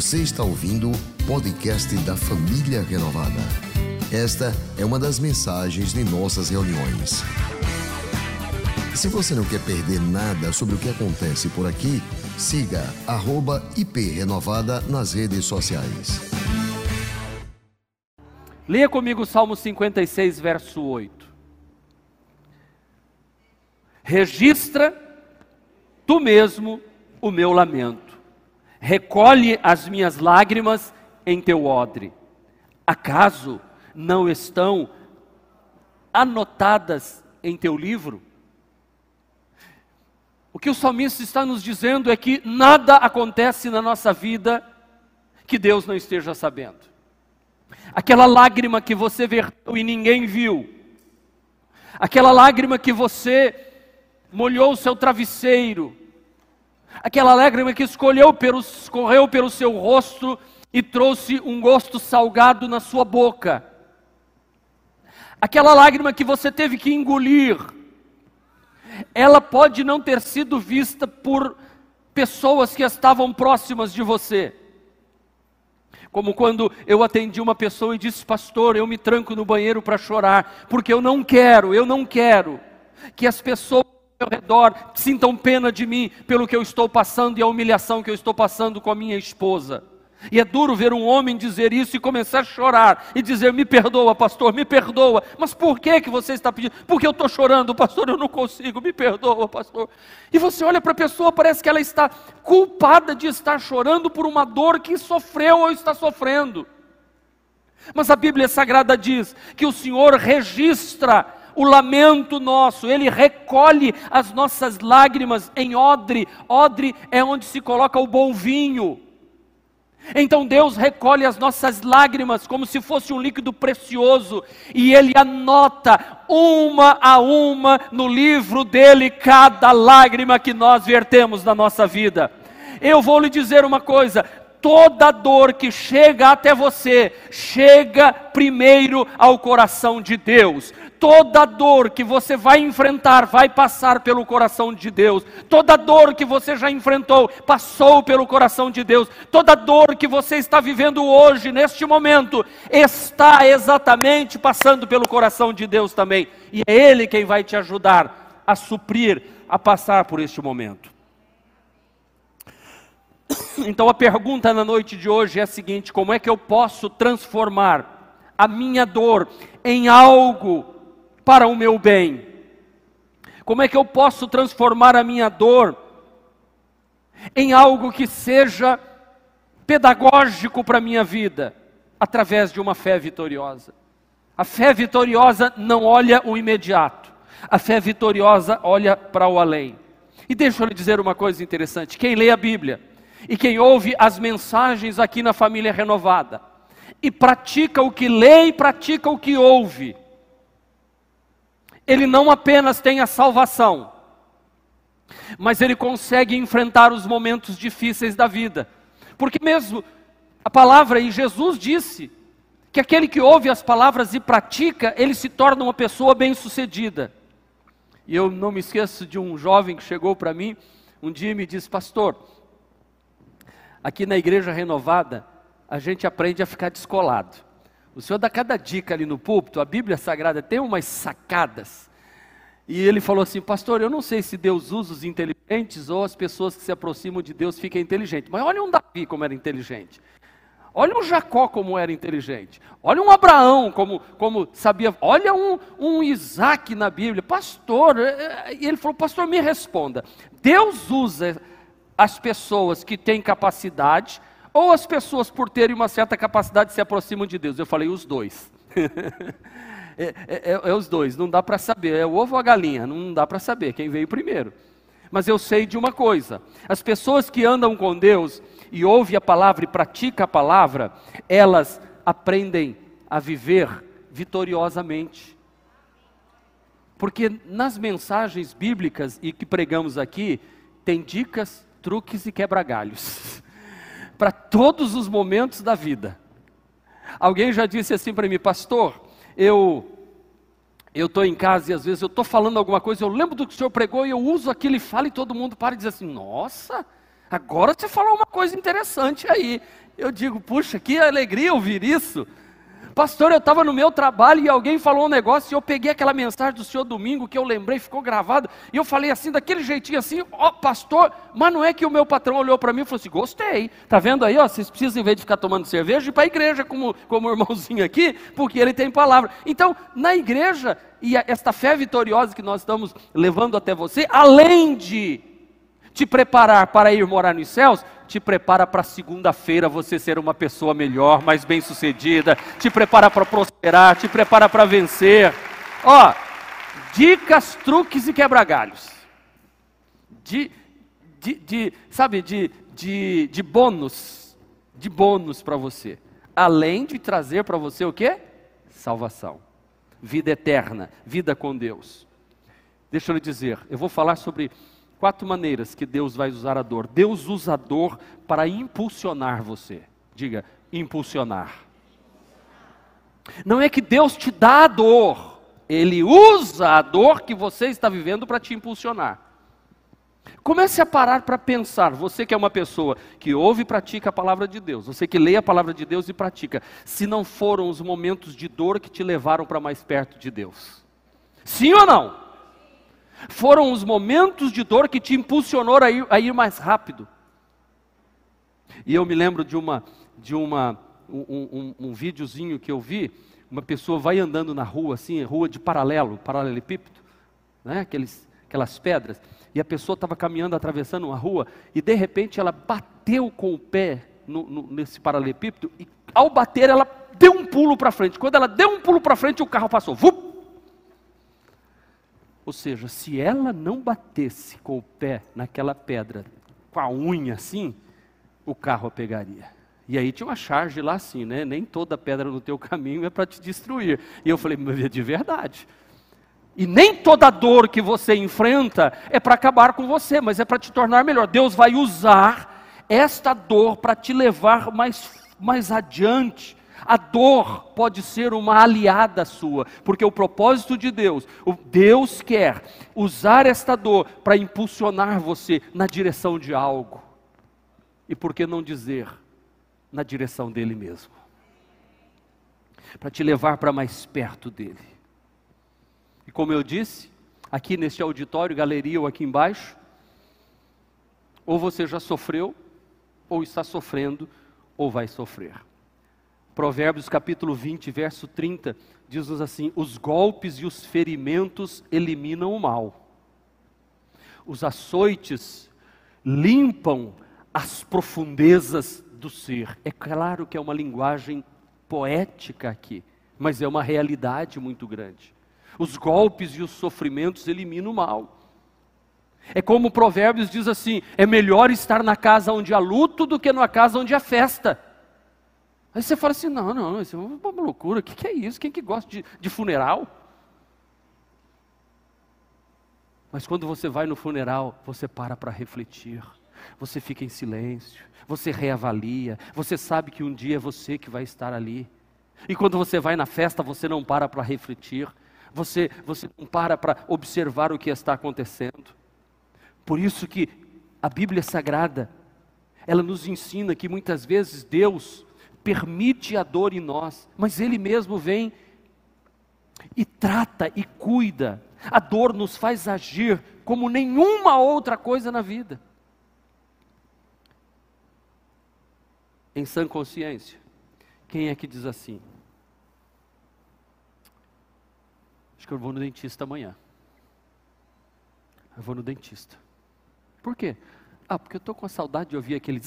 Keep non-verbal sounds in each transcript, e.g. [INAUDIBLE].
Você está ouvindo o podcast da Família Renovada. Esta é uma das mensagens de nossas reuniões. Se você não quer perder nada sobre o que acontece por aqui, siga @iprenovada nas redes sociais. Leia comigo o Salmo 56, verso 8. Registra tu mesmo o meu lamento, recolhe as minhas lágrimas em teu odre. Acaso não estão anotadas em teu livro? O que o salmista está nos dizendo é que nada acontece na nossa vida que Deus não esteja sabendo. Aquela lágrima que você verteu e ninguém viu, aquela lágrima que você molhou o seu travesseiro, aquela lágrima que escolheu pelo, escorreu pelo seu rosto e trouxe um gosto salgado na sua boca, aquela lágrima que você teve que engolir, ela pode não ter sido vista por pessoas que estavam próximas de você. Como quando eu atendi uma pessoa e disse, pastor, eu me tranco no banheiro para chorar, porque eu não quero, eu não quero que as pessoas meu redor sintam pena de mim pelo que eu estou passando e a humilhação que eu estou passando com a minha esposa. E é duro ver um homem dizer isso e começar a chorar e dizer: Me perdoa, pastor, me perdoa. Mas por que, que você está pedindo? Porque eu estou chorando, pastor, eu não consigo, me perdoa, pastor. E você olha para a pessoa, parece que ela está culpada de estar chorando por uma dor que sofreu ou está sofrendo. Mas a Bíblia Sagrada diz que o Senhor registra o lamento nosso, Ele recolhe as nossas lágrimas em odre. Odre é onde se coloca o bom vinho. Então Deus recolhe as nossas lágrimas como se fosse um líquido precioso e Ele anota uma a uma no livro dele cada lágrima que nós vertemos na nossa vida. Eu vou lhe dizer uma coisa: toda dor que chega até você, chega primeiro ao coração de Deus. Toda dor que você vai enfrentar vai passar pelo coração de Deus. Toda dor que você já enfrentou passou pelo coração de Deus. Toda dor que você está vivendo hoje, neste momento, está exatamente passando pelo coração de Deus também. E é Ele quem vai te ajudar a suprir, a passar por este momento. Então a pergunta na noite de hoje é a seguinte: como é que eu posso transformar a minha dor em algo para o meu bem? Como é que eu posso transformar a minha dor em algo que seja pedagógico para a minha vida? Através de uma fé vitoriosa. A fé vitoriosa não olha o imediato, a fé vitoriosa olha para o além. E deixa eu lhe dizer uma coisa interessante: quem lê a Bíblia e quem ouve as mensagens aqui na família renovada, e pratica o que lê e pratica o que ouve, ele não apenas tem a salvação, mas ele consegue enfrentar os momentos difíceis da vida. Porque mesmo a palavra, e Jesus disse, que aquele que ouve as palavras e pratica, ele se torna uma pessoa bem-sucedida. E eu não me esqueço de um jovem que chegou para mim um dia e me disse: Pastor, aqui na igreja renovada, a gente aprende a ficar descolado. O Senhor dá cada dica ali no púlpito, a Bíblia Sagrada tem umas sacadas. E ele falou assim: Pastor, eu não sei se Deus usa os inteligentes ou as pessoas que se aproximam de Deus ficam inteligentes. Mas olha um Davi como era inteligente. Olha um Jacó como era inteligente. Olha um Abraão como, como sabia. Olha um, um Isaac na Bíblia. Pastor, é, é, e ele falou: Pastor, me responda. Deus usa as pessoas que têm capacidade ou as pessoas, por terem uma certa capacidade, se aproximam de Deus? Eu falei, os dois. [LAUGHS] é, é, é, é, os dois, não dá para saber. É o ovo ou a galinha, não dá para saber quem veio primeiro. Mas eu sei de uma coisa: as pessoas que andam com Deus e ouvem a palavra e praticam a palavra, elas aprendem a viver vitoriosamente. Porque nas mensagens bíblicas e que pregamos aqui, tem dicas, truques e quebra-galhos. [LAUGHS] para todos os momentos da vida. Alguém já disse assim para mim, pastor, eu eu estou em casa e às vezes eu estou falando alguma coisa, eu lembro do que o senhor pregou e eu uso aquilo e falo e todo mundo para e diz assim, nossa, Agora você falou uma coisa interessante aí. Eu digo, puxa, que alegria ouvir isso. Pastor, eu estava no meu trabalho e alguém falou um negócio e eu peguei aquela mensagem do senhor domingo que eu lembrei, ficou gravado, e eu falei assim, daquele jeitinho assim, ó oh, pastor, mas não é que o meu patrão olhou para mim e falou assim, gostei, tá vendo aí, ó, vocês precisam em vez de ficar tomando cerveja, ir para a igreja como, como o irmãozinho aqui, porque ele tem palavra. Então, na igreja, e esta fé vitoriosa que nós estamos levando até você, além de te preparar para ir morar nos céus, te prepara para segunda-feira você ser uma pessoa melhor, mais bem-sucedida, te prepara para prosperar, te prepara para vencer. Ó, dicas, truques e quebra-galhos. De, de, de, sabe, de, de, de bônus, de bônus para você. Além de trazer para você o que? Salvação, vida eterna, vida com Deus. Deixa eu lhe dizer, eu vou falar sobre Quatro maneiras que Deus vai usar a dor. Deus usa a dor para impulsionar você. Diga, impulsionar. Não é que Deus te dá a dor, Ele usa a dor que você está vivendo para te impulsionar. Comece a parar para pensar, você que é uma pessoa que ouve e pratica a palavra de Deus, você que lê a palavra de Deus e pratica, se não foram os momentos de dor que te levaram para mais perto de Deus. Sim ou não? Foram os momentos de dor que te impulsionou a ir, a ir mais rápido. E eu me lembro de uma, de uma, um, um, um videozinho que eu vi. Uma pessoa vai andando na rua, assim, rua de paralelo, paralelepípedo, né? Aqueles, aquelas pedras. E a pessoa estava caminhando, atravessando uma rua, e de repente ela bateu com o pé no, no, nesse paralelepípedo, e ao bater ela deu um pulo para frente. Quando ela deu um pulo para frente, o carro passou. Vup! Ou seja, se ela não batesse com o pé naquela pedra, com a unha assim, o carro a pegaria. E aí tinha uma charge lá assim, né? Nem toda pedra no teu caminho é para te destruir. E eu falei, mas é de verdade. E nem toda dor que você enfrenta é para acabar com você, mas é para te tornar melhor. Deus vai usar esta dor para te levar mais, mais adiante, a dor pode ser uma aliada sua, porque o propósito de Deus, Deus quer usar esta dor para impulsionar você na direção de algo. E por que não dizer na direção dele mesmo? Para te levar para mais perto dele. E como eu disse, aqui neste auditório, galeria ou aqui embaixo, ou você já sofreu, ou está sofrendo, ou vai sofrer. Provérbios capítulo 20, verso 30, diz-nos assim: os golpes e os ferimentos eliminam o mal, os açoites limpam as profundezas do ser. É claro que é uma linguagem poética aqui, mas é uma realidade muito grande. Os golpes e os sofrimentos eliminam o mal. É como o Provérbios diz assim: é melhor estar na casa onde há luto do que na casa onde há festa. Aí você fala assim: não, não, isso é uma loucura, o que, que é isso? Quem que gosta de, de funeral? Mas quando você vai no funeral, você para para refletir, você fica em silêncio, você reavalia, você sabe que um dia é você que vai estar ali. E quando você vai na festa, você não para para refletir, você, você não para para observar o que está acontecendo. Por isso que a Bíblia Sagrada, ela nos ensina que muitas vezes Deus permite a dor em nós, mas Ele mesmo vem e trata e cuida. A dor nos faz agir como nenhuma outra coisa na vida. Em sã consciência, quem é que diz assim? Acho que eu vou no dentista amanhã. Eu vou no dentista. Por quê? Ah, porque eu estou com saudade de ouvir aquele.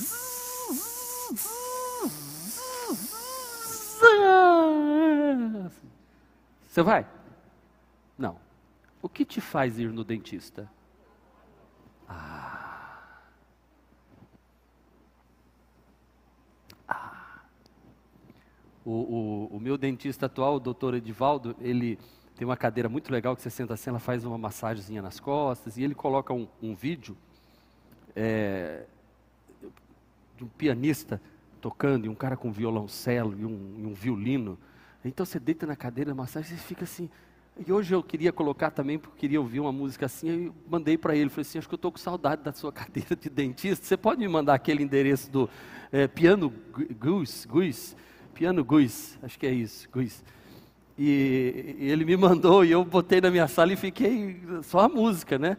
Você vai? Não. O que te faz ir no dentista? Ah. Ah. O, o, o meu dentista atual, o doutor Edivaldo, ele tem uma cadeira muito legal que você senta assim, ela faz uma massagenzinha nas costas e ele coloca um, um vídeo é, de um pianista tocando, e um cara com violoncelo e um, e um violino. Então você deita na cadeira da massagem e fica assim, E hoje eu queria colocar também, porque queria ouvir uma música assim, eu mandei para ele, falei assim, acho que eu estou com saudade da sua [LAUGHS] cadeira de dentista, você pode me mandar aquele endereço do é, Piano Gus, Gus, Piano Gus, acho que é isso, Gus. E, e ele me mandou e eu botei na minha sala e fiquei só a música, né?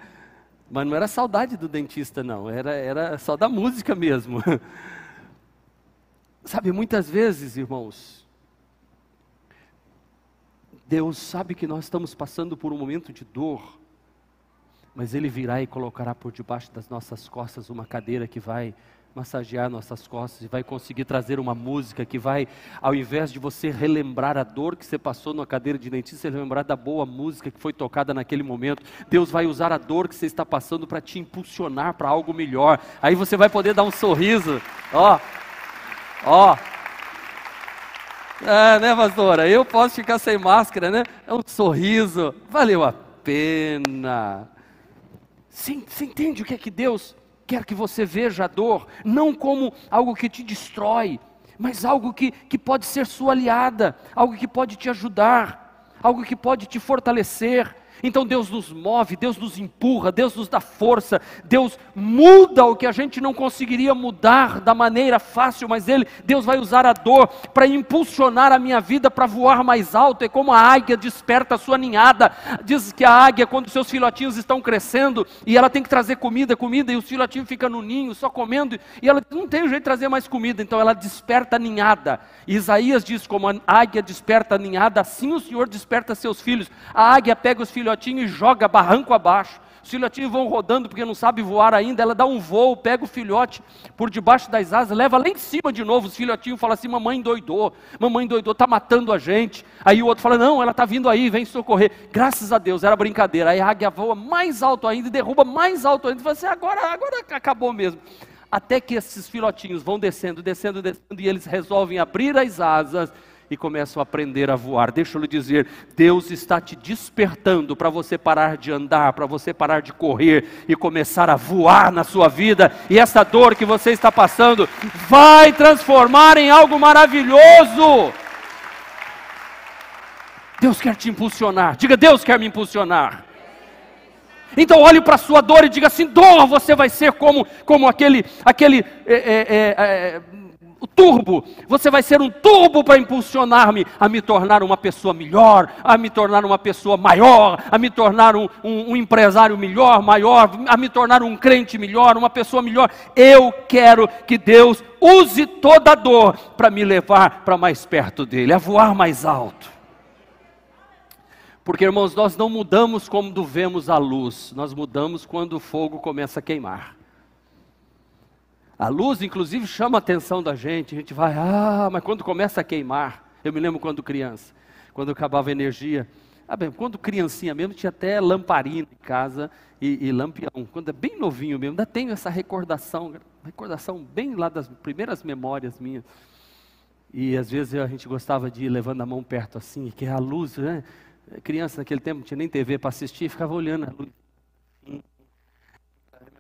Mas não era saudade do dentista, não, era, era só da música mesmo. [LAUGHS] Sabe, muitas vezes, irmãos, Deus sabe que nós estamos passando por um momento de dor, mas Ele virá e colocará por debaixo das nossas costas uma cadeira que vai massagear nossas costas e vai conseguir trazer uma música que vai, ao invés de você relembrar a dor que você passou na cadeira de dentista, você lembrar da boa música que foi tocada naquele momento. Deus vai usar a dor que você está passando para te impulsionar para algo melhor. Aí você vai poder dar um sorriso, ó, ó. É, né, pastora? Eu posso ficar sem máscara, né? É um sorriso, valeu a pena. Você entende o que é que Deus quer que você veja a dor não como algo que te destrói, mas algo que, que pode ser sua aliada, algo que pode te ajudar, algo que pode te fortalecer, então Deus nos move, Deus nos empurra, Deus nos dá força, Deus muda o que a gente não conseguiria mudar da maneira fácil, mas Ele, Deus vai usar a dor para impulsionar a minha vida para voar mais alto. É como a águia desperta a sua ninhada. Diz que a águia, quando seus filhotinhos estão crescendo e ela tem que trazer comida, comida, e os filhotinhos ficam no ninho só comendo, e ela não tem jeito de trazer mais comida, então ela desperta a ninhada. E Isaías diz: como a águia desperta a ninhada, assim o Senhor desperta seus filhos. A águia pega os filhotinhos filhotinho e joga barranco abaixo. Os filhotinhos vão rodando porque não sabe voar ainda. Ela dá um voo, pega o filhote por debaixo das asas, leva lá em cima de novo. Os filhotinhos falam assim: Mamãe doidou, mamãe doidou, está matando a gente. Aí o outro fala: Não, ela está vindo aí, vem socorrer. Graças a Deus, era brincadeira. Aí a águia voa mais alto ainda e derruba mais alto ainda. E fala assim: Agora, agora acabou mesmo. Até que esses filhotinhos vão descendo, descendo, descendo e eles resolvem abrir as asas e começam a aprender a voar. Deixa eu lhe dizer, Deus está te despertando para você parar de andar, para você parar de correr e começar a voar na sua vida. E essa dor que você está passando vai transformar em algo maravilhoso. Deus quer te impulsionar. Diga, Deus quer me impulsionar. Então olhe para a sua dor e diga assim: dor, você vai ser como, como aquele, aquele é, é, é, o turbo. Você vai ser um turbo para impulsionar-me a me tornar uma pessoa melhor, a me tornar uma pessoa maior, a me tornar um, um, um empresário melhor, maior, a me tornar um crente melhor, uma pessoa melhor. Eu quero que Deus use toda a dor para me levar para mais perto dele, a voar mais alto. Porque, irmãos, nós não mudamos quando vemos a luz, nós mudamos quando o fogo começa a queimar. A luz, inclusive, chama a atenção da gente. A gente vai, ah, mas quando começa a queimar. Eu me lembro quando criança, quando acabava a energia. Ah, bem, quando criancinha mesmo, tinha até lamparina em casa e, e lampião. Quando é bem novinho mesmo, ainda tenho essa recordação, recordação bem lá das primeiras memórias minhas. E às vezes a gente gostava de ir levando a mão perto assim, que é a luz, né? Criança naquele tempo não tinha nem TV para assistir, ficava olhando a luz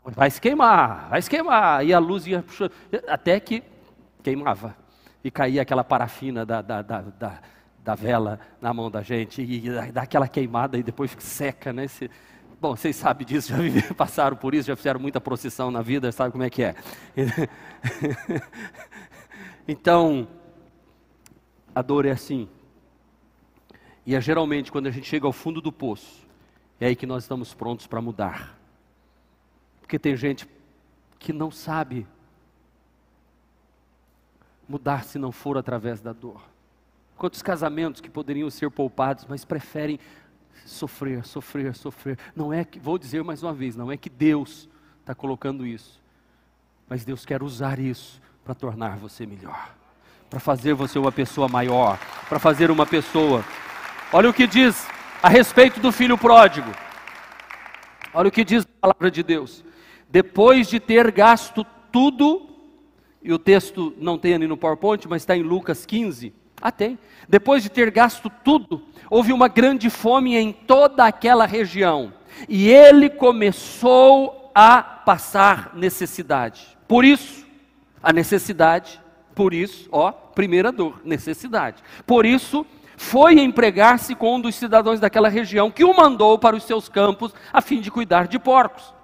vai se queimar, vai se queimar. E a luz ia puxando, até que queimava. E caía aquela parafina da, da, da, da, da vela na mão da gente, e dá aquela queimada e depois seca, né? Bom, vocês sabem disso, já viveram, [LAUGHS] passaram por isso, já fizeram muita procissão na vida, sabe como é que é. [LAUGHS] então, a dor é assim. E é geralmente quando a gente chega ao fundo do poço, é aí que nós estamos prontos para mudar. Porque tem gente que não sabe mudar se não for através da dor. Quantos casamentos que poderiam ser poupados, mas preferem sofrer, sofrer, sofrer. Não é que, vou dizer mais uma vez, não é que Deus está colocando isso, mas Deus quer usar isso para tornar você melhor, para fazer você uma pessoa maior, para fazer uma pessoa. Olha o que diz a respeito do filho pródigo. Olha o que diz a palavra de Deus depois de ter gasto tudo, e o texto não tem ali no PowerPoint, mas está em Lucas 15. Ah, tem. Depois de ter gasto tudo, houve uma grande fome em toda aquela região. E ele começou a passar necessidade. Por isso, a necessidade, por isso, ó, primeira dor, necessidade. Por isso, foi empregar-se com um dos cidadãos daquela região, que o mandou para os seus campos a fim de cuidar de porcos.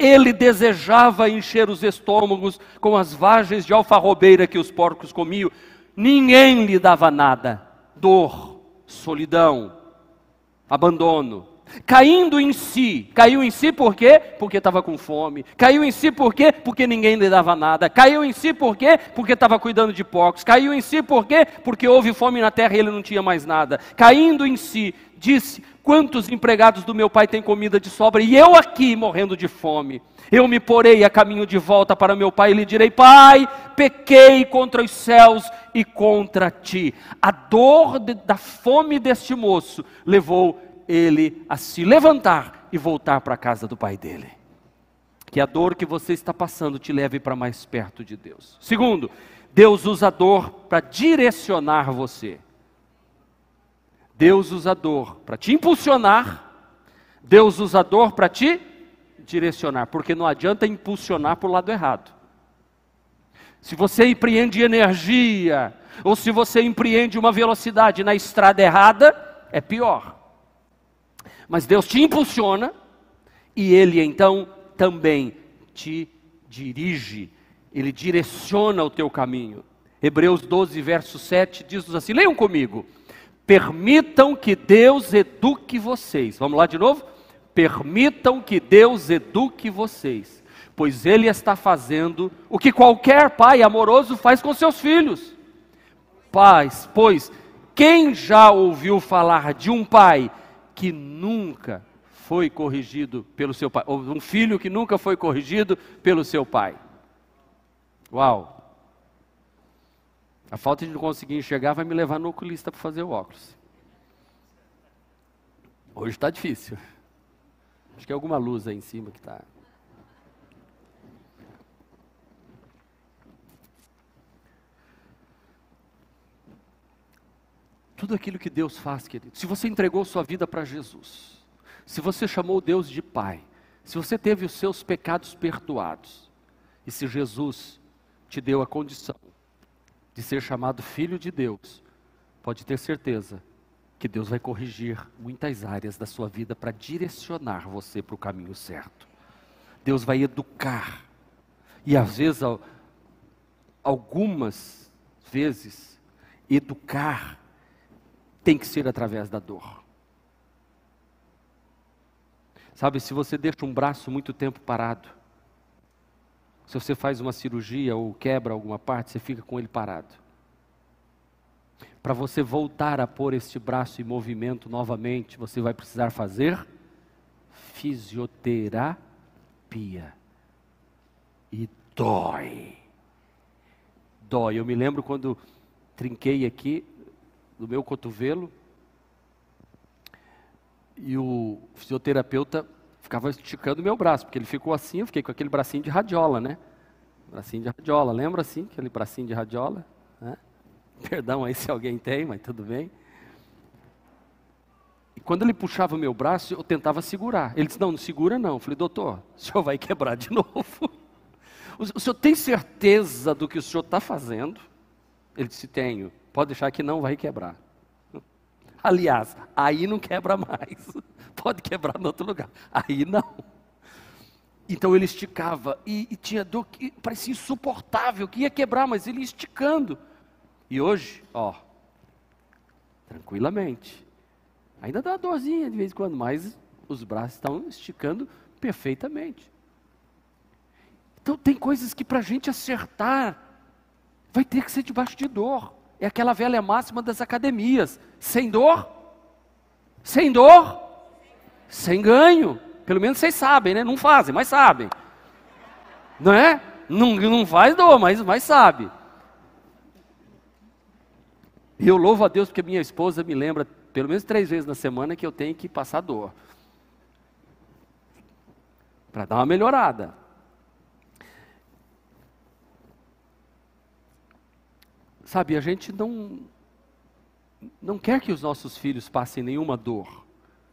Ele desejava encher os estômagos com as vagens de alfarrobeira que os porcos comiam. Ninguém lhe dava nada. Dor, solidão, abandono. Caindo em si. Caiu em si por quê? Porque estava com fome. Caiu em si por quê? Porque ninguém lhe dava nada. Caiu em si por quê? Porque estava cuidando de porcos. Caiu em si por quê? Porque houve fome na terra e ele não tinha mais nada. Caindo em si, disse: Quantos empregados do meu pai têm comida de sobra e eu aqui morrendo de fome? Eu me porei a caminho de volta para meu pai e lhe direi: Pai, pequei contra os céus e contra ti. A dor de, da fome deste moço levou ele a se levantar e voltar para a casa do pai dele. Que a dor que você está passando te leve para mais perto de Deus. Segundo, Deus usa a dor para direcionar você. Deus usa a dor para te impulsionar, Deus usa a dor para te direcionar, porque não adianta impulsionar para o lado errado. Se você empreende energia, ou se você empreende uma velocidade na estrada errada, é pior. Mas Deus te impulsiona e Ele então também te dirige, Ele direciona o teu caminho. Hebreus 12, verso 7 diz assim: leiam comigo. Permitam que Deus eduque vocês. Vamos lá de novo? Permitam que Deus eduque vocês, pois Ele está fazendo o que qualquer pai amoroso faz com seus filhos. Pais, pois quem já ouviu falar de um pai que nunca foi corrigido pelo seu pai, ou um filho que nunca foi corrigido pelo seu pai? Uau! A falta de não conseguir enxergar vai me levar no oculista para fazer o óculos. Hoje está difícil. Acho que é alguma luz aí em cima que está. Tudo aquilo que Deus faz, querido. Se você entregou sua vida para Jesus, se você chamou Deus de Pai, se você teve os seus pecados perdoados, e se Jesus te deu a condição de ser chamado filho de Deus, pode ter certeza que Deus vai corrigir muitas áreas da sua vida para direcionar você para o caminho certo. Deus vai educar. E às vezes, algumas vezes, educar tem que ser através da dor. Sabe, se você deixa um braço muito tempo parado, se você faz uma cirurgia ou quebra alguma parte, você fica com ele parado. Para você voltar a pôr este braço em movimento novamente, você vai precisar fazer fisioterapia. E dói. Dói. Eu me lembro quando trinquei aqui no meu cotovelo e o fisioterapeuta ficava esticando meu braço, porque ele ficou assim, eu fiquei com aquele bracinho de radiola, né? Bracinho de radiola, lembra assim, aquele bracinho de radiola? Né? [LAUGHS] Perdão aí se alguém tem, mas tudo bem. E quando ele puxava o meu braço, eu tentava segurar. Ele disse, não, não segura não. Eu falei, doutor, [LAUGHS] o senhor vai quebrar de [LAUGHS] novo. O senhor tem certeza do que o senhor está fazendo? Ele disse, tenho. Pode deixar que não vai quebrar. Aliás, aí não quebra mais. [LAUGHS] Pode quebrar em outro lugar. Aí não. Então ele esticava e, e, tinha dor que parecia insuportável, que ia quebrar, mas ele ia esticando. E hoje, ó, tranquilamente. Ainda dá uma dorzinha de vez em quando, mas os braços estão esticando perfeitamente. Então tem coisas que para a gente acertar, vai ter que ser debaixo de dor. É aquela velha máxima das academias: sem dor, sem dor, sem ganho. Pelo menos vocês sabem, né? Não fazem, mas sabem. Não é? Não, não faz dor, mas, mas sabe. E eu louvo a Deus porque minha esposa me lembra pelo menos três vezes na semana que eu tenho que passar dor. Para dar uma melhorada. Sabe, a gente não, não quer que os nossos filhos passem nenhuma dor.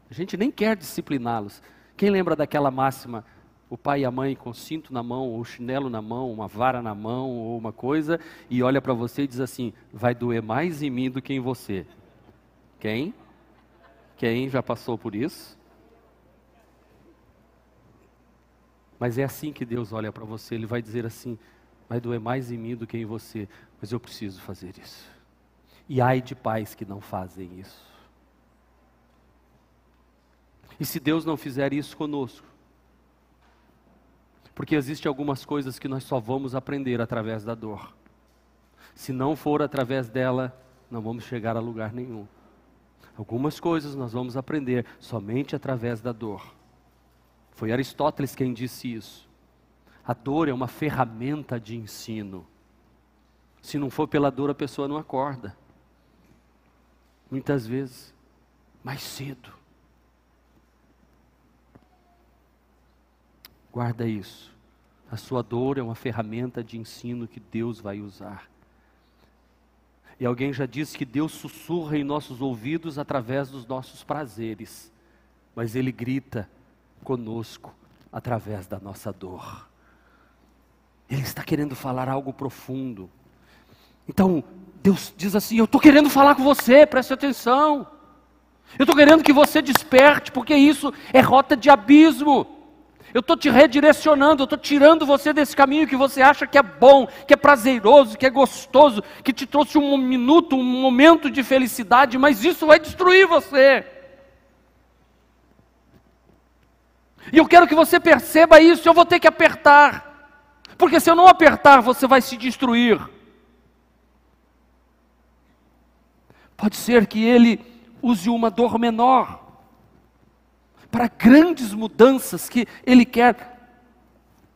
A gente nem quer discipliná-los. Quem lembra daquela máxima? O pai e a mãe com cinto na mão, ou chinelo na mão, uma vara na mão, ou uma coisa, e olha para você e diz assim: vai doer mais em mim do que em você. Quem? Quem já passou por isso? Mas é assim que Deus olha para você, Ele vai dizer assim: vai doer mais em mim do que em você, mas eu preciso fazer isso. E ai de pais que não fazem isso. E se Deus não fizer isso conosco? Porque existem algumas coisas que nós só vamos aprender através da dor. Se não for através dela, não vamos chegar a lugar nenhum. Algumas coisas nós vamos aprender somente através da dor. Foi Aristóteles quem disse isso. A dor é uma ferramenta de ensino. Se não for pela dor, a pessoa não acorda. Muitas vezes, mais cedo. Guarda isso. A sua dor é uma ferramenta de ensino que Deus vai usar. E alguém já disse que Deus sussurra em nossos ouvidos através dos nossos prazeres, mas Ele grita conosco através da nossa dor. Ele está querendo falar algo profundo. Então, Deus diz assim: Eu estou querendo falar com você, preste atenção. Eu estou querendo que você desperte, porque isso é rota de abismo. Eu estou te redirecionando, eu estou tirando você desse caminho que você acha que é bom, que é prazeroso, que é gostoso, que te trouxe um minuto, um momento de felicidade, mas isso vai destruir você. E eu quero que você perceba isso, eu vou ter que apertar, porque se eu não apertar, você vai se destruir. Pode ser que ele use uma dor menor para grandes mudanças que Ele quer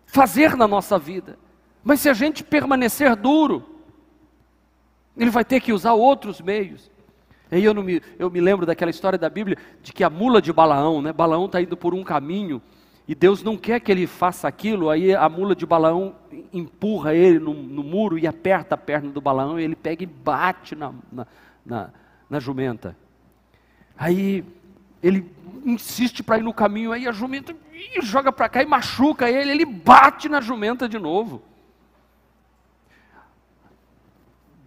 fazer na nossa vida. Mas se a gente permanecer duro, Ele vai ter que usar outros meios. E eu, me, eu me lembro daquela história da Bíblia de que a mula de Balaão, né? Balaão está indo por um caminho e Deus não quer que ele faça aquilo, aí a mula de Balaão empurra ele no, no muro e aperta a perna do Balaão e ele pega e bate na, na, na, na jumenta. Aí ele insiste para ir no caminho, aí a jumenta joga para cá e machuca ele, ele bate na jumenta de novo.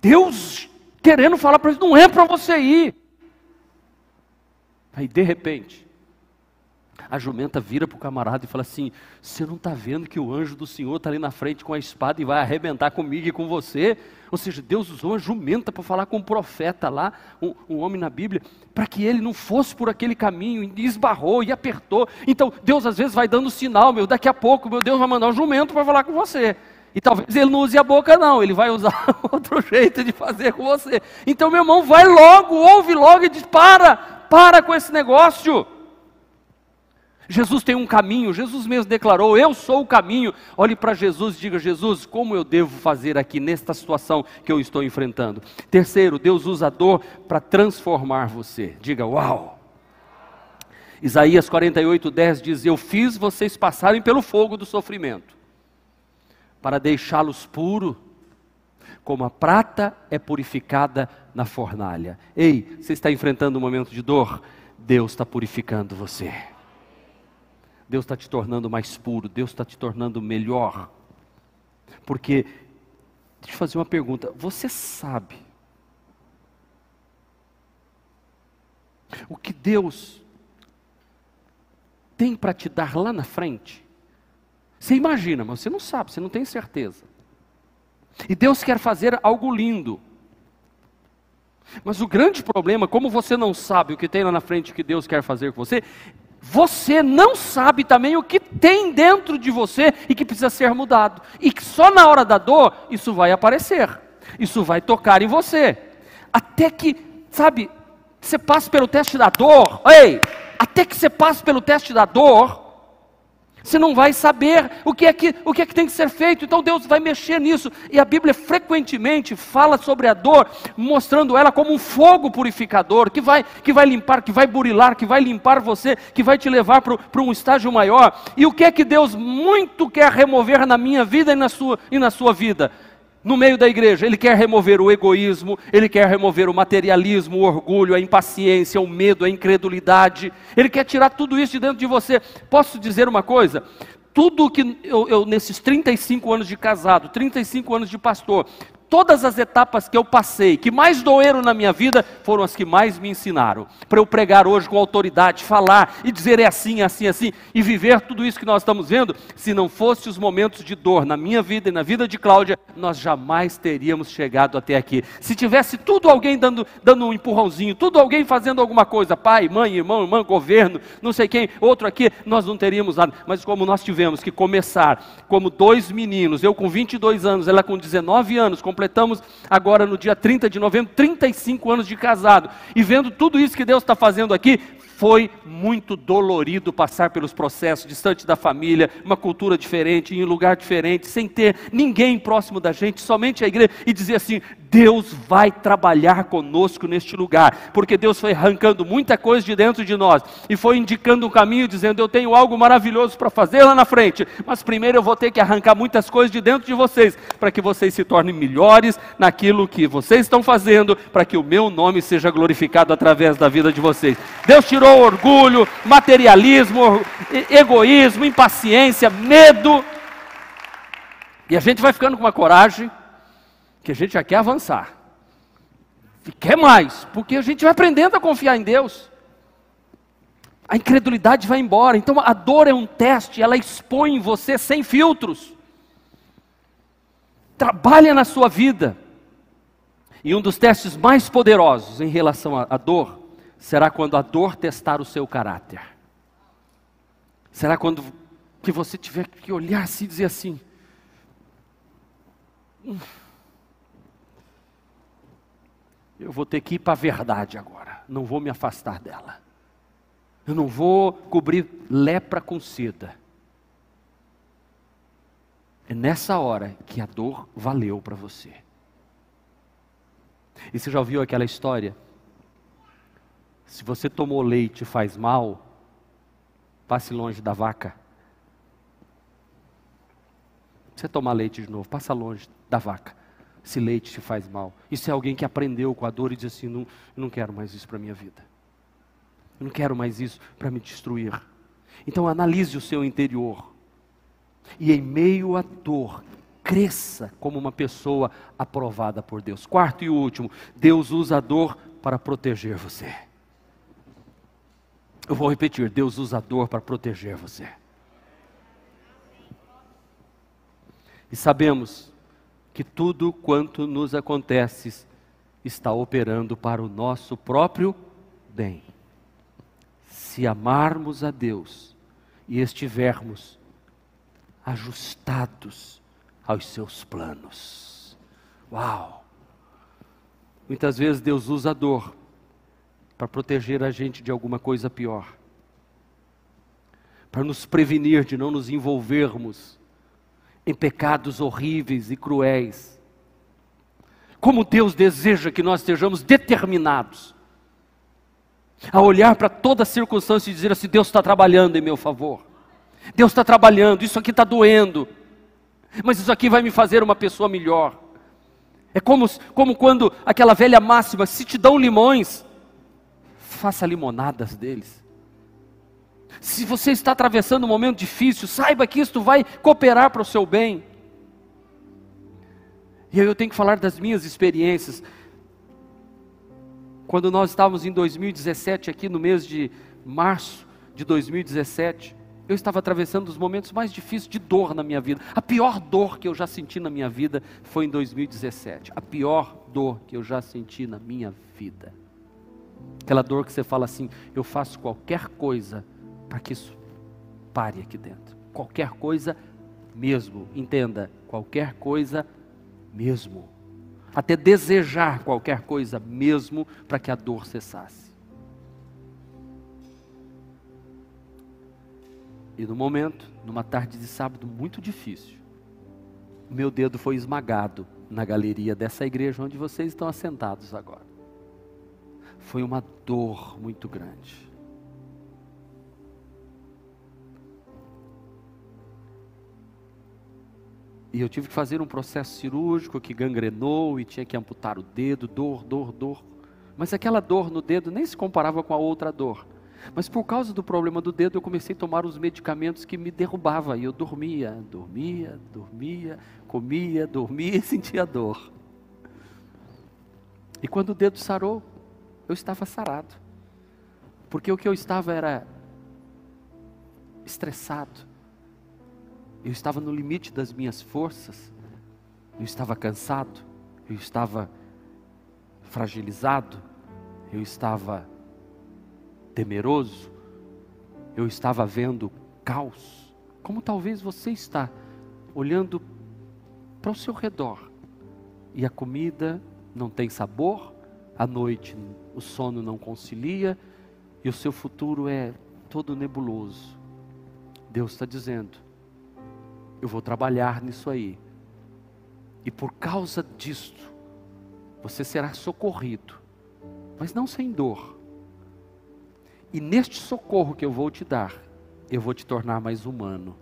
Deus querendo falar para ele, não é para você ir. Aí de repente, a jumenta vira para o camarada e fala assim: Você não está vendo que o anjo do Senhor está ali na frente com a espada e vai arrebentar comigo e com você? Ou seja, Deus usou uma jumenta para falar com um profeta lá, um, um homem na Bíblia, para que ele não fosse por aquele caminho, e esbarrou e apertou. Então, Deus às vezes vai dando sinal, meu, daqui a pouco, meu Deus vai mandar um jumento para falar com você. E talvez ele não use a boca, não, ele vai usar [LAUGHS] outro jeito de fazer com você. Então, meu irmão, vai logo, ouve logo e diz: para, para com esse negócio. Jesus tem um caminho, Jesus mesmo declarou: Eu sou o caminho. Olhe para Jesus e diga: Jesus, como eu devo fazer aqui nesta situação que eu estou enfrentando? Terceiro, Deus usa a dor para transformar você. Diga: Uau! Isaías 48, 10 diz: Eu fiz vocês passarem pelo fogo do sofrimento, para deixá-los puro, como a prata é purificada na fornalha. Ei, você está enfrentando um momento de dor? Deus está purificando você. Deus está te tornando mais puro, Deus está te tornando melhor. Porque, deixa eu fazer uma pergunta: você sabe o que Deus tem para te dar lá na frente? Você imagina, mas você não sabe, você não tem certeza. E Deus quer fazer algo lindo. Mas o grande problema, como você não sabe o que tem lá na frente que Deus quer fazer com você, você não sabe também o que tem dentro de você e que precisa ser mudado. E que só na hora da dor isso vai aparecer, isso vai tocar em você. Até que, sabe, você passe pelo teste da dor, ei, até que você passe pelo teste da dor, você não vai saber o que, é que, o que é que tem que ser feito, então Deus vai mexer nisso. E a Bíblia frequentemente fala sobre a dor, mostrando ela como um fogo purificador, que vai, que vai limpar, que vai burilar, que vai limpar você, que vai te levar para um estágio maior. E o que é que Deus muito quer remover na minha vida e na sua, e na sua vida? No meio da igreja. Ele quer remover o egoísmo, ele quer remover o materialismo, o orgulho, a impaciência, o medo, a incredulidade. Ele quer tirar tudo isso de dentro de você. Posso dizer uma coisa? Tudo que eu, eu, nesses 35 anos de casado, 35 anos de pastor, todas as etapas que eu passei, que mais doeram na minha vida, foram as que mais me ensinaram. Para eu pregar hoje com autoridade, falar e dizer é assim, é assim, é assim, e viver tudo isso que nós estamos vendo, se não fosse os momentos de dor na minha vida e na vida de Cláudia, nós jamais teríamos chegado até aqui. Se tivesse tudo alguém dando, dando um empurrãozinho, tudo alguém fazendo alguma coisa, pai, mãe, irmão, irmã, governo, não sei quem, outro aqui, nós não teríamos nada. Mas como nós tivemos que começar como dois meninos, eu com 22 anos, ela com 19 anos, completamente completamos agora no dia 30 de novembro 35 anos de casado. E vendo tudo isso que Deus está fazendo aqui, foi muito dolorido passar pelos processos, distante da família, uma cultura diferente, em um lugar diferente, sem ter ninguém próximo da gente, somente a igreja, e dizer assim: Deus vai trabalhar conosco neste lugar, porque Deus foi arrancando muita coisa de dentro de nós e foi indicando um caminho, dizendo: Eu tenho algo maravilhoso para fazer lá na frente, mas primeiro eu vou ter que arrancar muitas coisas de dentro de vocês, para que vocês se tornem melhores naquilo que vocês estão fazendo, para que o meu nome seja glorificado através da vida de vocês. Deus tirou orgulho, materialismo, egoísmo, impaciência, medo, e a gente vai ficando com uma coragem que a gente já quer avançar. E quer mais, porque a gente vai aprendendo a confiar em Deus. A incredulidade vai embora. Então a dor é um teste, ela expõe você sem filtros. Trabalha na sua vida. E um dos testes mais poderosos em relação à dor será quando a dor testar o seu caráter. Será quando que você tiver que olhar assim e dizer assim: hum, eu vou ter que ir para a verdade agora, não vou me afastar dela. Eu não vou cobrir lepra com seda. É nessa hora que a dor valeu para você. E você já ouviu aquela história? Se você tomou leite e faz mal, passe longe da vaca. Você tomar leite de novo, passa longe da vaca se leite te faz mal. Isso é alguém que aprendeu com a dor e diz assim: não, eu não quero mais isso para a minha vida. Eu não quero mais isso para me destruir. Então analise o seu interior. E em meio à dor, cresça como uma pessoa aprovada por Deus. Quarto e último, Deus usa a dor para proteger você. Eu vou repetir: Deus usa a dor para proteger você. E sabemos que tudo quanto nos acontece está operando para o nosso próprio bem. Se amarmos a Deus e estivermos ajustados aos seus planos. Uau! Muitas vezes Deus usa a dor para proteger a gente de alguma coisa pior, para nos prevenir de não nos envolvermos em pecados horríveis e cruéis. Como Deus deseja que nós estejamos determinados a olhar para toda circunstância e dizer assim: Deus está trabalhando em meu favor, Deus está trabalhando, isso aqui está doendo, mas isso aqui vai me fazer uma pessoa melhor. É como, como quando aquela velha máxima: se te dão limões, faça limonadas deles. Se você está atravessando um momento difícil, saiba que isto vai cooperar para o seu bem. E eu tenho que falar das minhas experiências. Quando nós estávamos em 2017, aqui no mês de março de 2017, eu estava atravessando os momentos mais difíceis de dor na minha vida. A pior dor que eu já senti na minha vida foi em 2017. A pior dor que eu já senti na minha vida. Aquela dor que você fala assim: eu faço qualquer coisa para que isso pare aqui dentro. Qualquer coisa mesmo, entenda, qualquer coisa mesmo. Até desejar qualquer coisa mesmo para que a dor cessasse. E no momento, numa tarde de sábado muito difícil, meu dedo foi esmagado na galeria dessa igreja onde vocês estão assentados agora. Foi uma dor muito grande. E eu tive que fazer um processo cirúrgico que gangrenou e tinha que amputar o dedo, dor, dor, dor. Mas aquela dor no dedo nem se comparava com a outra dor. Mas por causa do problema do dedo, eu comecei a tomar os medicamentos que me derrubavam. E eu dormia, dormia, dormia, comia, dormia e [LAUGHS] sentia dor. E quando o dedo sarou, eu estava sarado. Porque o que eu estava era estressado. Eu estava no limite das minhas forças. Eu estava cansado. Eu estava fragilizado. Eu estava temeroso. Eu estava vendo caos. Como talvez você está olhando para o seu redor e a comida não tem sabor, à noite o sono não concilia e o seu futuro é todo nebuloso. Deus está dizendo: eu vou trabalhar nisso aí, e por causa disto, você será socorrido, mas não sem dor. E neste socorro que eu vou te dar, eu vou te tornar mais humano,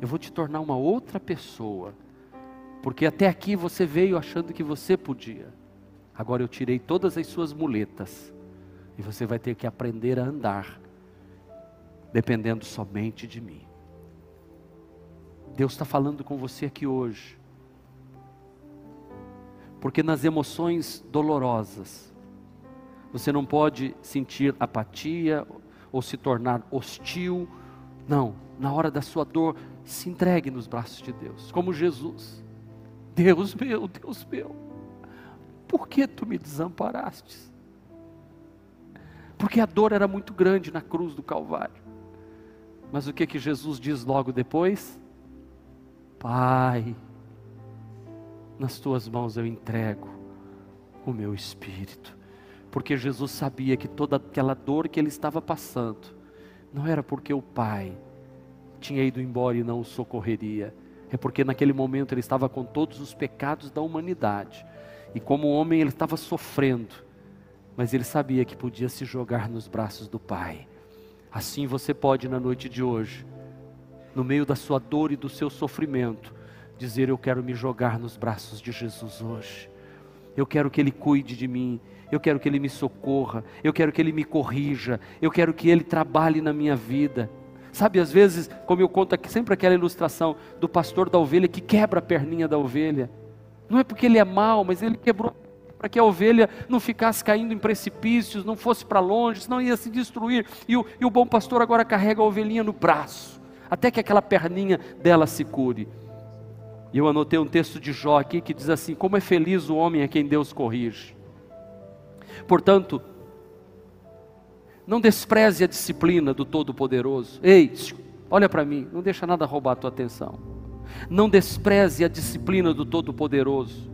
eu vou te tornar uma outra pessoa porque até aqui você veio achando que você podia. Agora eu tirei todas as suas muletas. E você vai ter que aprender a andar, dependendo somente de mim. Deus está falando com você aqui hoje. Porque nas emoções dolorosas, você não pode sentir apatia ou se tornar hostil. Não, na hora da sua dor, se entregue nos braços de Deus, como Jesus. Deus meu, Deus meu, por que tu me desamparaste? Porque a dor era muito grande na cruz do Calvário. Mas o que que Jesus diz logo depois? Pai, nas tuas mãos eu entrego o meu espírito. Porque Jesus sabia que toda aquela dor que ele estava passando não era porque o Pai tinha ido embora e não o socorreria, é porque naquele momento ele estava com todos os pecados da humanidade. E como homem ele estava sofrendo, mas ele sabia que podia se jogar nos braços do Pai. Assim você pode na noite de hoje, no meio da sua dor e do seu sofrimento, dizer: Eu quero me jogar nos braços de Jesus hoje. Eu quero que Ele cuide de mim. Eu quero que Ele me socorra. Eu quero que Ele me corrija. Eu quero que Ele trabalhe na minha vida. Sabe, às vezes, como eu conto aqui, sempre aquela ilustração do pastor da ovelha que quebra a perninha da ovelha. Não é porque ele é mau, mas ele quebrou para que a ovelha não ficasse caindo em precipícios, não fosse para longe, senão ia se destruir. E o, e o bom pastor agora carrega a ovelhinha no braço, até que aquela perninha dela se cure. E eu anotei um texto de Jó aqui que diz assim: Como é feliz o homem a quem Deus corrige. Portanto, não despreze a disciplina do Todo-Poderoso. Ei, olha para mim, não deixa nada roubar a tua atenção. Não despreze a disciplina do Todo-Poderoso,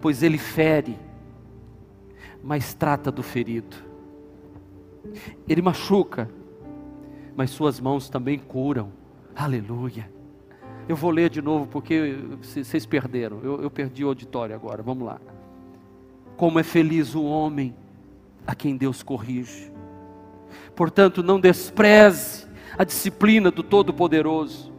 pois ele fere, mas trata do ferido. Ele machuca, mas suas mãos também curam. Aleluia. Eu vou ler de novo porque vocês perderam. Eu, eu perdi o auditório agora. Vamos lá. Como é feliz o homem a quem Deus corrige Portanto, não despreze a disciplina do Todo-Poderoso,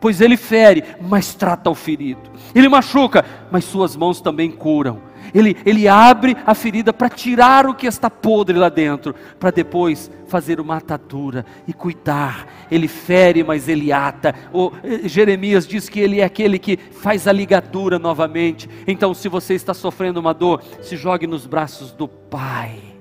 pois ele fere, mas trata o ferido, ele machuca, mas suas mãos também curam. Ele, ele abre a ferida para tirar o que está podre lá dentro, para depois fazer uma atadura e cuidar. Ele fere, mas ele ata. O, eh, Jeremias diz que ele é aquele que faz a ligadura novamente. Então, se você está sofrendo uma dor, se jogue nos braços do Pai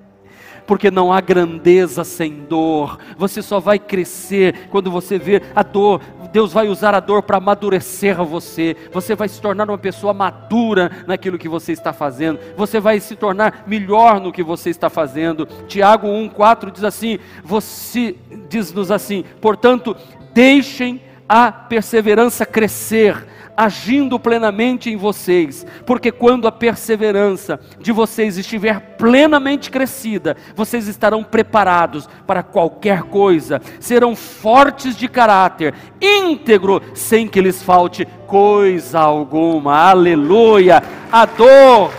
porque não há grandeza sem dor. Você só vai crescer quando você vê a dor. Deus vai usar a dor para amadurecer você. Você vai se tornar uma pessoa madura naquilo que você está fazendo. Você vai se tornar melhor no que você está fazendo. Tiago 1:4 diz assim: você diz-nos assim: "Portanto, deixem a perseverança crescer, agindo plenamente em vocês, porque quando a perseverança de vocês estiver plenamente crescida, vocês estarão preparados para qualquer coisa, serão fortes de caráter, íntegro, sem que lhes falte coisa alguma. Aleluia! A dor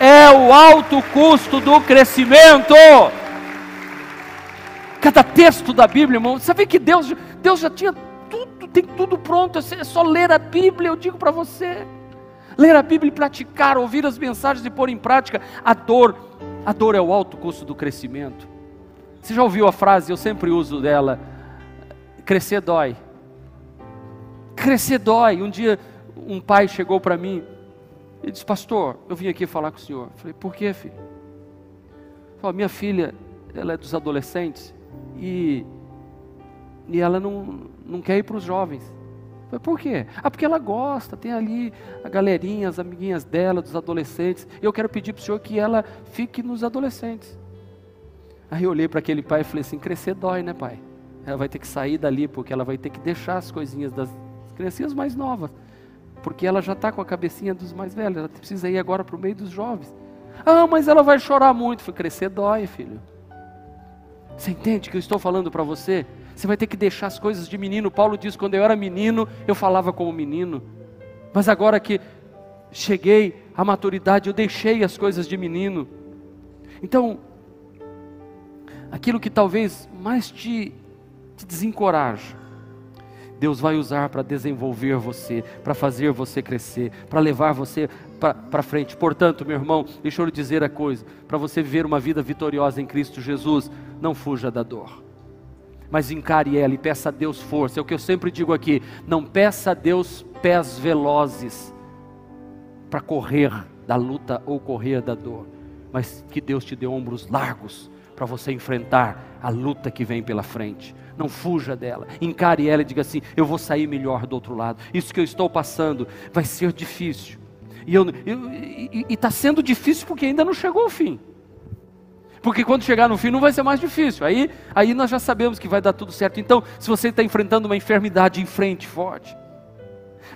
é o alto custo do crescimento. Cada texto da Bíblia, irmão, sabe que Deus, Deus já tinha tem tudo pronto, é só ler a Bíblia, eu digo para você. Ler a Bíblia e praticar, ouvir as mensagens e pôr em prática. A dor, a dor é o alto custo do crescimento. Você já ouviu a frase, eu sempre uso dela, crescer dói. Crescer dói. Um dia um pai chegou para mim Ele disse, pastor, eu vim aqui falar com o senhor. Eu falei, por quê, filho? Falei, minha filha, ela é dos adolescentes e, e ela não, não quer ir para os jovens. Falei, por quê? Ah, porque ela gosta, tem ali a galerinha, as amiguinhas dela, dos adolescentes. Eu quero pedir para o senhor que ela fique nos adolescentes. Aí eu olhei para aquele pai e falei assim: crescer dói, né, pai? Ela vai ter que sair dali, porque ela vai ter que deixar as coisinhas das criancinhas mais novas porque ela já está com a cabecinha dos mais velhos, ela precisa ir agora para o meio dos jovens. Ah, mas ela vai chorar muito. Foi crescer dói, filho. Você entende que eu estou falando para você? Você vai ter que deixar as coisas de menino. Paulo diz: quando eu era menino, eu falava como menino. Mas agora que cheguei à maturidade, eu deixei as coisas de menino. Então, aquilo que talvez mais te, te desencoraja, Deus vai usar para desenvolver você, para fazer você crescer, para levar você para frente. Portanto, meu irmão, deixa eu lhe dizer a coisa: para você viver uma vida vitoriosa em Cristo Jesus, não fuja da dor. Mas encare ela e peça a Deus força. É o que eu sempre digo aqui: não peça a Deus pés velozes para correr da luta ou correr da dor, mas que Deus te dê ombros largos para você enfrentar a luta que vem pela frente não fuja dela, encare ela e diga assim: eu vou sair melhor do outro lado. Isso que eu estou passando vai ser difícil. E está sendo difícil porque ainda não chegou o fim. Porque quando chegar no fim não vai ser mais difícil. Aí, aí nós já sabemos que vai dar tudo certo. Então, se você está enfrentando uma enfermidade em frente, forte.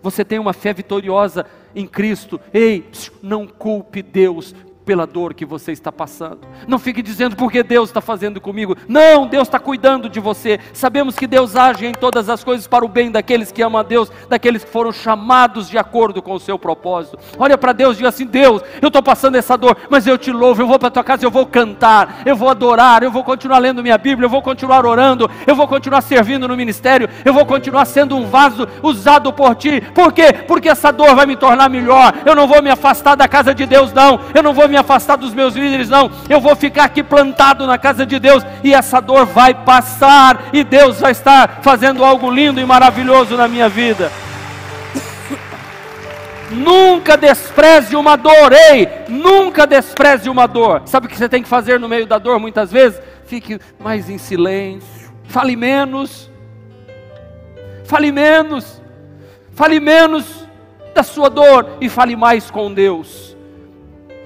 Você tem uma fé vitoriosa em Cristo. Ei, não culpe Deus pela dor que você está passando. Não fique dizendo porque Deus está fazendo comigo. Não, Deus está cuidando de você. Sabemos que Deus age em todas as coisas para o bem daqueles que amam a Deus, daqueles que foram chamados de acordo com o seu propósito. Olha para Deus e diga assim: Deus, eu estou passando essa dor, mas eu te louvo. Eu vou para tua casa, eu vou cantar, eu vou adorar, eu vou continuar lendo minha Bíblia, eu vou continuar orando, eu vou continuar servindo no ministério, eu vou continuar sendo um vaso usado por ti. Por quê? Porque essa dor vai me tornar melhor. Eu não vou me afastar da casa de Deus, não. Eu não vou me afastar dos meus líderes, não. Eu vou ficar aqui plantado na casa de Deus e essa dor vai passar e Deus vai estar fazendo algo lindo e maravilhoso na minha vida. [COUGHS] Nunca despreze uma dor, ei, nunca despreze uma dor. Sabe o que você tem que fazer no meio da dor muitas vezes? Fique mais em silêncio, fale menos, fale menos, fale menos da sua dor e fale mais com Deus.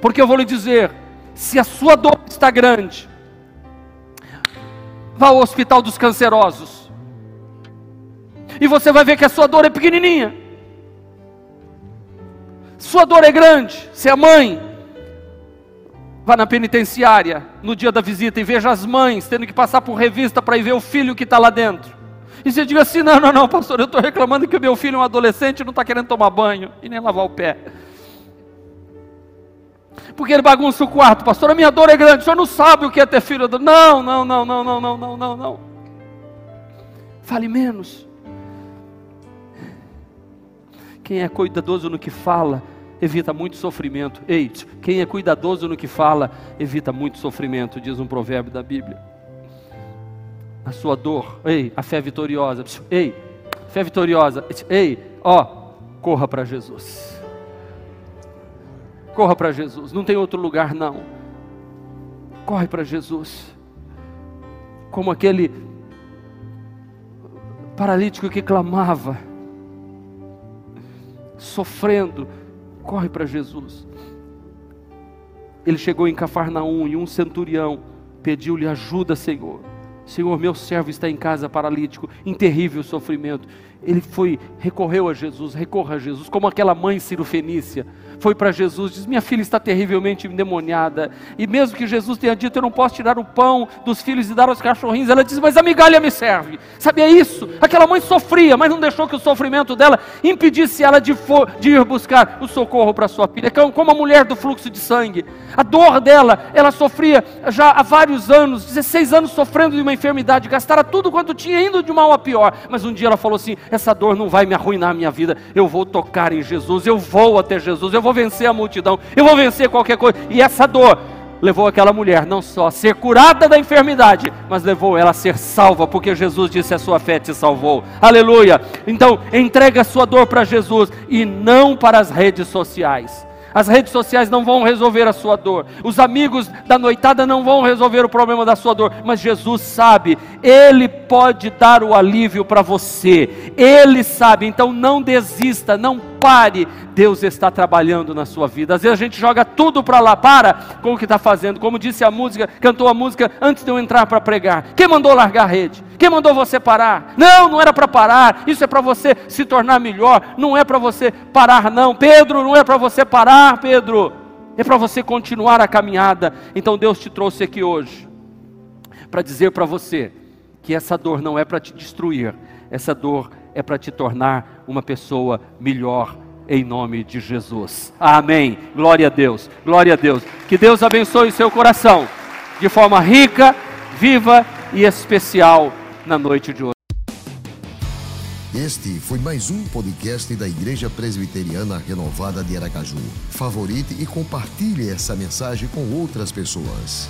Porque eu vou lhe dizer: se a sua dor está grande, vá ao hospital dos cancerosos. E você vai ver que a sua dor é pequenininha. Sua dor é grande. Se é mãe, vá na penitenciária no dia da visita e veja as mães tendo que passar por revista para ir ver o filho que está lá dentro. E você diga assim: não, não, não, pastor, eu estou reclamando que meu filho é um adolescente e não está querendo tomar banho e nem lavar o pé. Porque ele bagunça o quarto, pastor. A minha dor é grande. O senhor não sabe o que é ter filho. Não, não, não, não, não, não, não, não, não. Fale menos. Quem é cuidadoso no que fala, evita muito sofrimento. Ei, quem é cuidadoso no que fala, evita muito sofrimento, diz um provérbio da Bíblia. A sua dor, ei, a fé vitoriosa, ei, fé vitoriosa, ei, ó, corra para Jesus. Corra para Jesus, não tem outro lugar não. Corre para Jesus. Como aquele paralítico que clamava, sofrendo, corre para Jesus. Ele chegou em Cafarnaum e um centurião pediu-lhe ajuda, Senhor. Senhor, meu servo está em casa paralítico, em terrível sofrimento. Ele foi, recorreu a Jesus, recorra a Jesus, como aquela mãe cirofenícia foi para Jesus, diz: Minha filha está terrivelmente endemoniada. E mesmo que Jesus tenha dito: Eu não posso tirar o pão dos filhos e dar aos cachorrinhos, ela diz: Mas a migalha me serve. Sabia isso? Aquela mãe sofria, mas não deixou que o sofrimento dela impedisse ela de, for, de ir buscar o socorro para sua filha. Como a mulher do fluxo de sangue. A dor dela, ela sofria já há vários anos 16 anos sofrendo de uma enfermidade, gastara tudo quanto tinha, indo de mal a pior. Mas um dia ela falou assim: Essa dor não vai me arruinar a minha vida. Eu vou tocar em Jesus, eu vou até Jesus, eu vou vencer a multidão, eu vou vencer qualquer coisa. E essa dor levou aquela mulher não só a ser curada da enfermidade, mas levou ela a ser salva, porque Jesus disse: A sua fé te salvou. Aleluia. Então, entrega a sua dor para Jesus e não para as redes sociais. As redes sociais não vão resolver a sua dor. Os amigos da noitada não vão resolver o problema da sua dor. Mas Jesus sabe, Ele pode dar o alívio para você. Ele sabe. Então não desista, não pare. Deus está trabalhando na sua vida. Às vezes a gente joga tudo para lá, para com o que está fazendo. Como disse a música, cantou a música antes de eu entrar para pregar. Quem mandou largar a rede? Quem mandou você parar? Não, não era para parar. Isso é para você se tornar melhor. Não é para você parar, não. Pedro, não é para você parar, Pedro. É para você continuar a caminhada. Então Deus te trouxe aqui hoje para dizer para você que essa dor não é para te destruir, essa dor é para te tornar uma pessoa melhor em nome de Jesus. Amém. Glória a Deus. Glória a Deus. Que Deus abençoe o seu coração de forma rica, viva e especial na noite de hoje. Este foi mais um podcast da Igreja Presbiteriana Renovada de Aracaju. Favorite e compartilhe essa mensagem com outras pessoas.